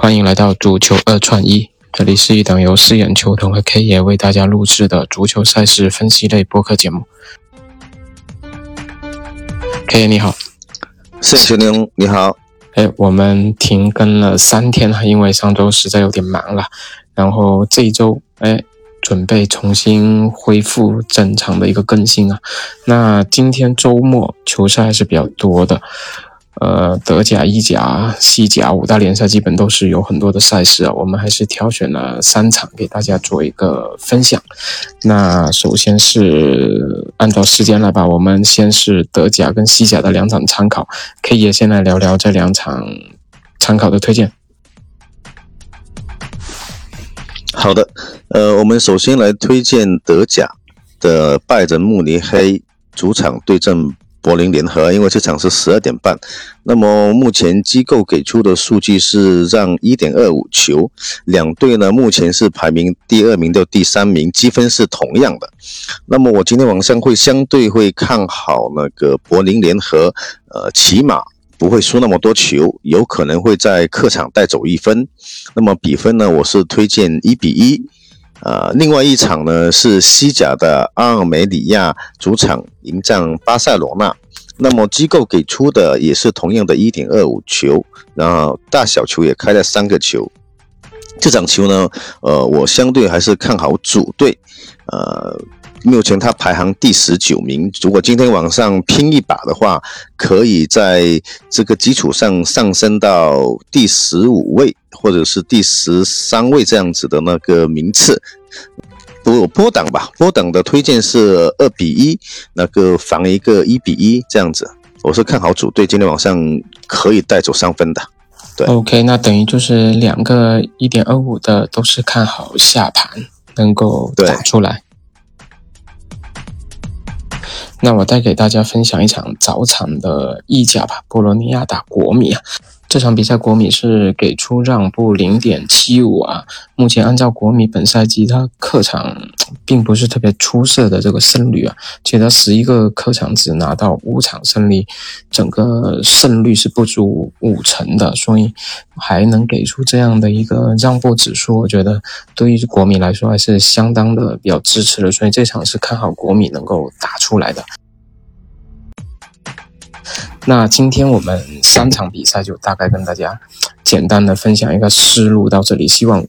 欢迎来到足球二串一，这里是一档由四眼球童和 K 爷为大家录制的足球赛事分析类播客节目。K 爷你好，四眼球童你好。哎，我们停更了三天了，因为上周实在有点忙了，然后这一周哎准备重新恢复正常的一个更新啊。那今天周末球赛还是比较多的。呃，德甲、意甲、西甲五大联赛基本都是有很多的赛事啊，我们还是挑选了三场给大家做一个分享。那首先是按照时间来吧，我们先是德甲跟西甲的两场参考，可以先来聊聊这两场参考的推荐。好的，呃，我们首先来推荐德甲的拜仁慕尼黑主场对阵。柏林联合，因为这场是十二点半。那么目前机构给出的数据是让一点二五球，两队呢目前是排名第二名到第三名，积分是同样的。那么我今天晚上会相对会看好那个柏林联合，呃，起码不会输那么多球，有可能会在客场带走一分。那么比分呢，我是推荐一比一。呃，另外一场呢是西甲的阿尔梅里亚主场迎战巴塞罗那，那么机构给出的也是同样的一点二五球，然后大小球也开了三个球。这场球呢，呃，我相对还是看好主队，呃。目前它排行第十九名，如果今天晚上拼一把的话，可以在这个基础上上升到第十五位或者是第十三位这样子的那个名次。波波档吧，波档的推荐是二比一，那个防一个一比一这样子。我是看好主队今天晚上可以带走三分的。对，OK，那等于就是两个一点二五的都是看好下盘能够打出来。那我再给大家分享一场早场的意甲吧，波罗尼亚打国米啊。这场比赛国米是给出让步零点七五啊。目前按照国米本赛季他客场并不是特别出色的这个胜率啊，且他十一个客场只拿到五场胜利，整个胜率是不足五成的，所以还能给出这样的一个让步指数，我觉得对于国米来说还是相当的比较支持的，所以这场是看好国米能够打出来的。那今天我们三场比赛就大概跟大家简单的分享一个思路到这里，希望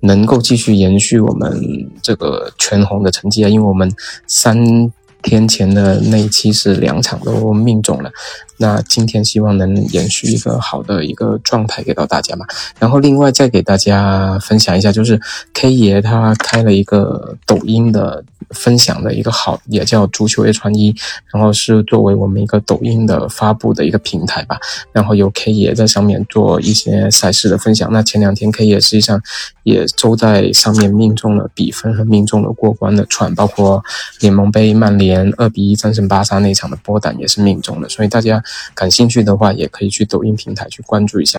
能够继续延续我们这个全红的成绩啊，因为我们三天前的那一期是两场都命中了。那今天希望能延续一个好的一个状态给到大家嘛，然后另外再给大家分享一下，就是 K 爷他开了一个抖音的分享的一个号，也叫足球一传一，然后是作为我们一个抖音的发布的一个平台吧，然后有 K 爷在上面做一些赛事的分享。那前两天 K 爷实际上也都在上面命中了比分和命中了过关的串，包括联盟杯曼联二比一战胜巴萨那场的波胆也是命中的，所以大家。感兴趣的话，也可以去抖音平台去关注一下。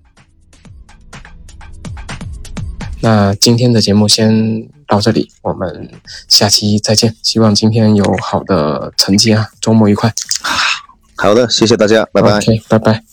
那今天的节目先到这里，我们下期再见。希望今天有好的成绩啊！周末愉快。好的，谢谢大家，拜拜。OK，拜拜。